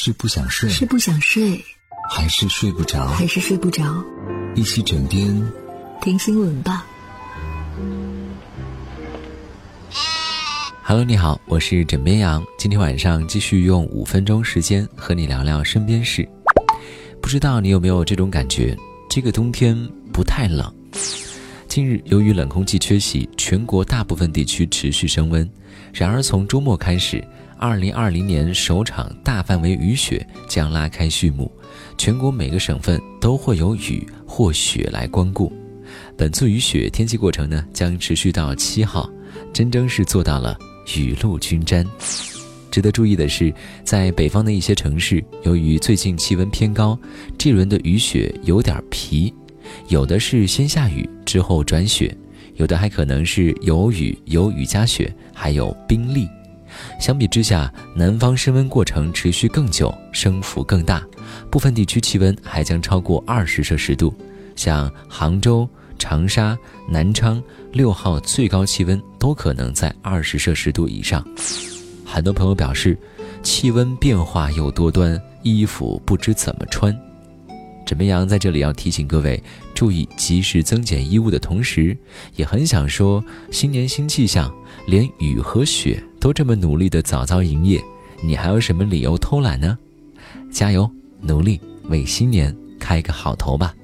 是不想睡，是不想睡，还是睡不着？还是睡不着？一起枕边听新闻吧。Hello，你好，我是枕边羊。今天晚上继续用五分钟时间和你聊聊身边事。不知道你有没有这种感觉？这个冬天不太冷。近日，由于冷空气缺席，全国大部分地区持续升温。然而，从周末开始，二零二零年首场大范围雨雪将拉开序幕，全国每个省份都会有雨或雪来光顾。本次雨雪天气过程呢，将持续到七号，真正是做到了雨露均沾。值得注意的是，在北方的一些城市，由于最近气温偏高，这轮的雨雪有点皮。有的是先下雨之后转雪，有的还可能是有雨有雨夹雪，还有冰粒。相比之下，南方升温过程持续更久，升幅更大，部分地区气温还将超过二十摄氏度，像杭州、长沙、南昌六号最高气温都可能在二十摄氏度以上。很多朋友表示，气温变化又多端，衣服不知怎么穿。枕边羊在这里要提醒各位注意及时增减衣物的同时，也很想说，新年新气象，连雨和雪都这么努力的早早营业，你还有什么理由偷懒呢？加油，努力为新年开个好头吧！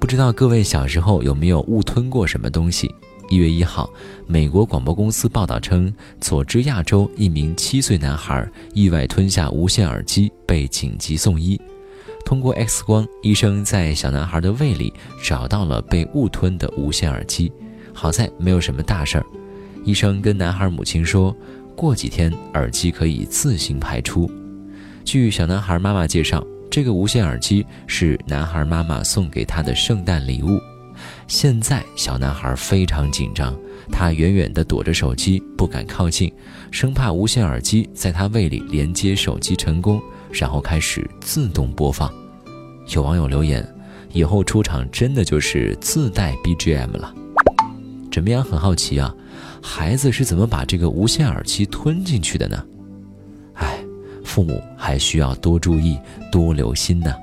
不知道各位小时候有没有误吞过什么东西？一月一号，美国广播公司报道称，佐治亚州一名七岁男孩意外吞下无线耳机，被紧急送医。通过 X 光，医生在小男孩的胃里找到了被误吞的无线耳机，好在没有什么大事儿。医生跟男孩母亲说，过几天耳机可以自行排出。据小男孩妈妈介绍，这个无线耳机是男孩妈妈送给他的圣诞礼物。现在小男孩非常紧张，他远远地躲着手机，不敢靠近，生怕无线耳机在他胃里连接手机成功。然后开始自动播放，有网友留言：“以后出场真的就是自带 BGM 了。”枕边羊很好奇啊，孩子是怎么把这个无线耳机吞进去的呢？哎，父母还需要多注意、多留心呢。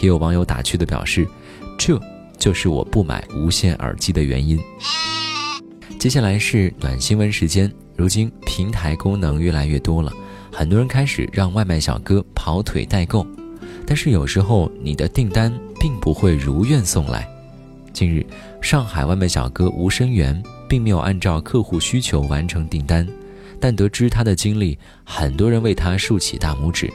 也有网友打趣的表示：“这就是我不买无线耳机的原因。”接下来是暖新闻时间，如今平台功能越来越多了。很多人开始让外卖小哥跑腿代购，但是有时候你的订单并不会如愿送来。近日，上海外卖小哥吴生元并没有按照客户需求完成订单，但得知他的经历，很多人为他竖起大拇指。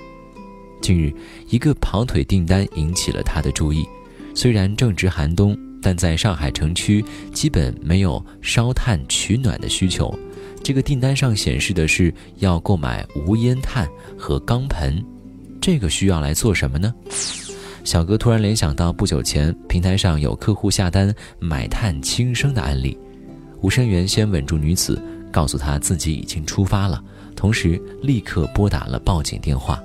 近日，一个跑腿订单引起了他的注意。虽然正值寒冬，但在上海城区基本没有烧炭取暖的需求。这个订单上显示的是要购买无烟炭和钢盆，这个需要来做什么呢？小哥突然联想到不久前平台上有客户下单买炭轻生的案例，吴生元先稳住女子，告诉她自己已经出发了，同时立刻拨打了报警电话。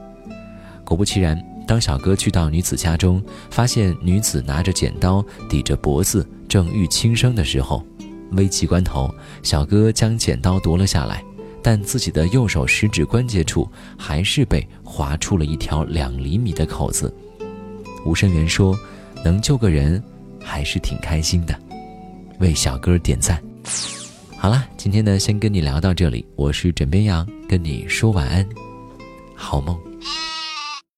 果不其然，当小哥去到女子家中，发现女子拿着剪刀抵着脖子，正欲轻生的时候。危急关头，小哥将剪刀夺了下来，但自己的右手食指关节处还是被划出了一条两厘米的口子。吴声源说：“能救个人，还是挺开心的。”为小哥点赞。好了，今天呢，先跟你聊到这里。我是枕边羊，跟你说晚安，好梦。